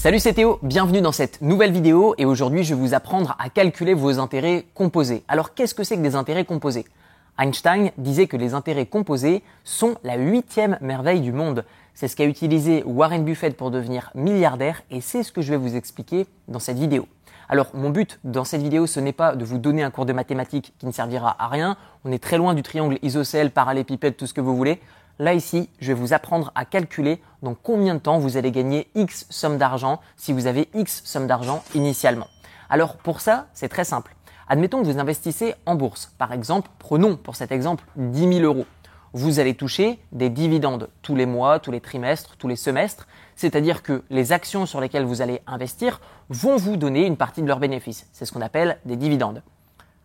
Salut c'est Théo, bienvenue dans cette nouvelle vidéo et aujourd'hui je vais vous apprendre à calculer vos intérêts composés. Alors qu'est-ce que c'est que des intérêts composés? Einstein disait que les intérêts composés sont la huitième merveille du monde. C'est ce qu'a utilisé Warren Buffett pour devenir milliardaire et c'est ce que je vais vous expliquer dans cette vidéo. Alors mon but dans cette vidéo ce n'est pas de vous donner un cours de mathématiques qui ne servira à rien, on est très loin du triangle isocèle, parallépipède, tout ce que vous voulez. Là ici, je vais vous apprendre à calculer dans combien de temps vous allez gagner X somme d'argent si vous avez X somme d'argent initialement. Alors pour ça, c'est très simple. Admettons que vous investissez en bourse. Par exemple, prenons pour cet exemple 10 000 euros. Vous allez toucher des dividendes tous les mois, tous les trimestres, tous les semestres. C'est-à-dire que les actions sur lesquelles vous allez investir vont vous donner une partie de leurs bénéfices. C'est ce qu'on appelle des dividendes.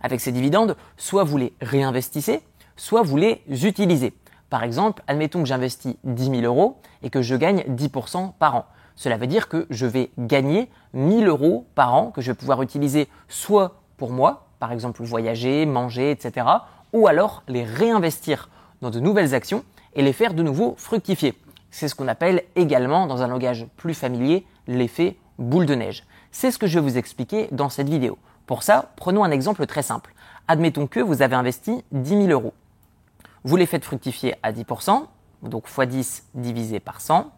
Avec ces dividendes, soit vous les réinvestissez, soit vous les utilisez. Par exemple, admettons que j'investis 10 000 euros et que je gagne 10% par an. Cela veut dire que je vais gagner 1000 euros par an que je vais pouvoir utiliser soit pour moi, par exemple voyager, manger, etc., ou alors les réinvestir dans de nouvelles actions et les faire de nouveau fructifier. C'est ce qu'on appelle également, dans un langage plus familier, l'effet boule de neige. C'est ce que je vais vous expliquer dans cette vidéo. Pour ça, prenons un exemple très simple. Admettons que vous avez investi 10 000 euros. Vous les faites fructifier à 10%, donc x 10 divisé par 100.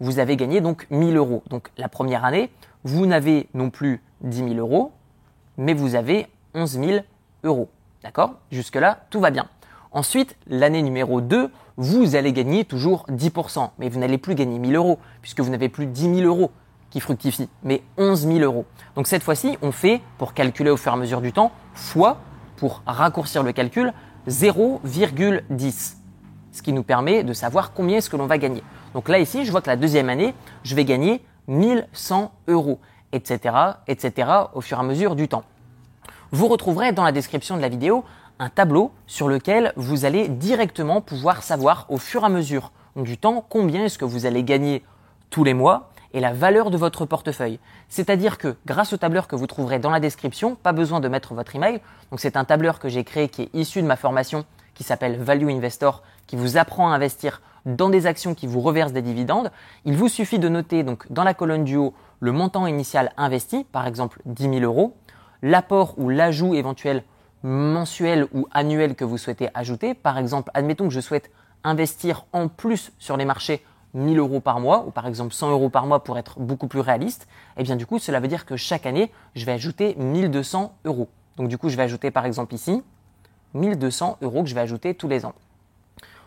Vous avez gagné donc 1000 euros. Donc la première année, vous n'avez non plus 10 000 euros, mais vous avez 11 000 euros. D'accord? Jusque-là, tout va bien. Ensuite, l'année numéro 2, vous allez gagner toujours 10%, mais vous n'allez plus gagner 1000 euros, puisque vous n'avez plus 10 000 euros qui fructifient, mais 11 000 euros. Donc cette fois-ci, on fait, pour calculer au fur et à mesure du temps, fois, pour raccourcir le calcul, 0,10. Ce qui nous permet de savoir combien est-ce que l'on va gagner. Donc là ici, je vois que la deuxième année, je vais gagner 1100 euros, etc., etc., au fur et à mesure du temps. Vous retrouverez dans la description de la vidéo un tableau sur lequel vous allez directement pouvoir savoir au fur et à mesure du temps combien est-ce que vous allez gagner tous les mois et la valeur de votre portefeuille. C'est-à-dire que grâce au tableur que vous trouverez dans la description, pas besoin de mettre votre email. Donc c'est un tableur que j'ai créé qui est issu de ma formation qui s'appelle Value Investor, qui vous apprend à investir dans des actions qui vous reversent des dividendes. Il vous suffit de noter donc dans la colonne du haut le montant initial investi, par exemple 10 000 euros, l'apport ou l'ajout éventuel mensuel ou annuel que vous souhaitez ajouter. Par exemple, admettons que je souhaite investir en plus sur les marchés 1000 euros par mois, ou par exemple 100 euros par mois pour être beaucoup plus réaliste, eh bien du coup, cela veut dire que chaque année, je vais ajouter 1200 euros. Donc du coup, je vais ajouter par exemple ici 1200 euros que je vais ajouter tous les ans.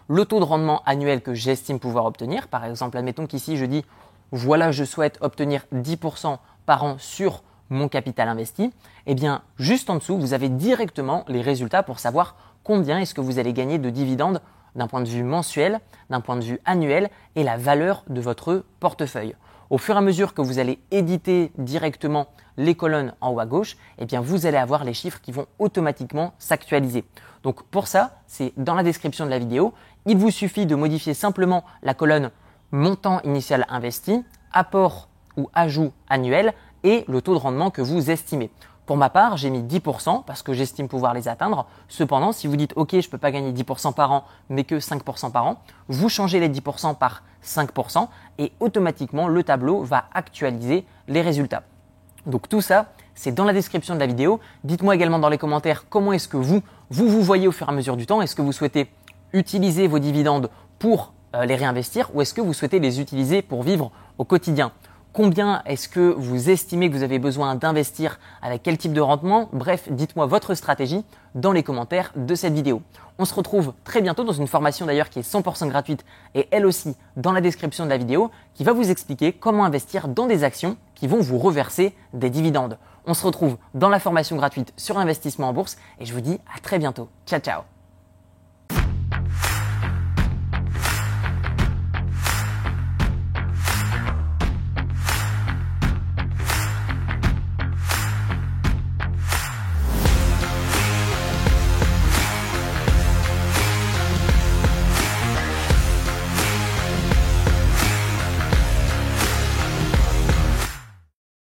Le taux de rendement annuel que j'estime pouvoir obtenir, par exemple, admettons qu'ici je dis voilà, je souhaite obtenir 10% par an sur mon capital investi, eh bien juste en dessous, vous avez directement les résultats pour savoir combien est-ce que vous allez gagner de dividendes d'un point de vue mensuel, d'un point de vue annuel et la valeur de votre portefeuille. Au fur et à mesure que vous allez éditer directement les colonnes en haut à gauche, eh vous allez avoir les chiffres qui vont automatiquement s'actualiser. Donc pour ça, c'est dans la description de la vidéo. Il vous suffit de modifier simplement la colonne montant initial investi, apport ou ajout annuel et le taux de rendement que vous estimez. Pour ma part, j'ai mis 10% parce que j'estime pouvoir les atteindre. Cependant, si vous dites OK, je ne peux pas gagner 10% par an, mais que 5% par an, vous changez les 10% par 5% et automatiquement le tableau va actualiser les résultats. Donc tout ça, c'est dans la description de la vidéo. Dites-moi également dans les commentaires comment est-ce que vous, vous vous voyez au fur et à mesure du temps. Est-ce que vous souhaitez utiliser vos dividendes pour euh, les réinvestir ou est-ce que vous souhaitez les utiliser pour vivre au quotidien? Combien est-ce que vous estimez que vous avez besoin d'investir avec quel type de rendement? Bref, dites-moi votre stratégie dans les commentaires de cette vidéo. On se retrouve très bientôt dans une formation d'ailleurs qui est 100% gratuite et elle aussi dans la description de la vidéo qui va vous expliquer comment investir dans des actions qui vont vous reverser des dividendes. On se retrouve dans la formation gratuite sur investissement en bourse et je vous dis à très bientôt. Ciao ciao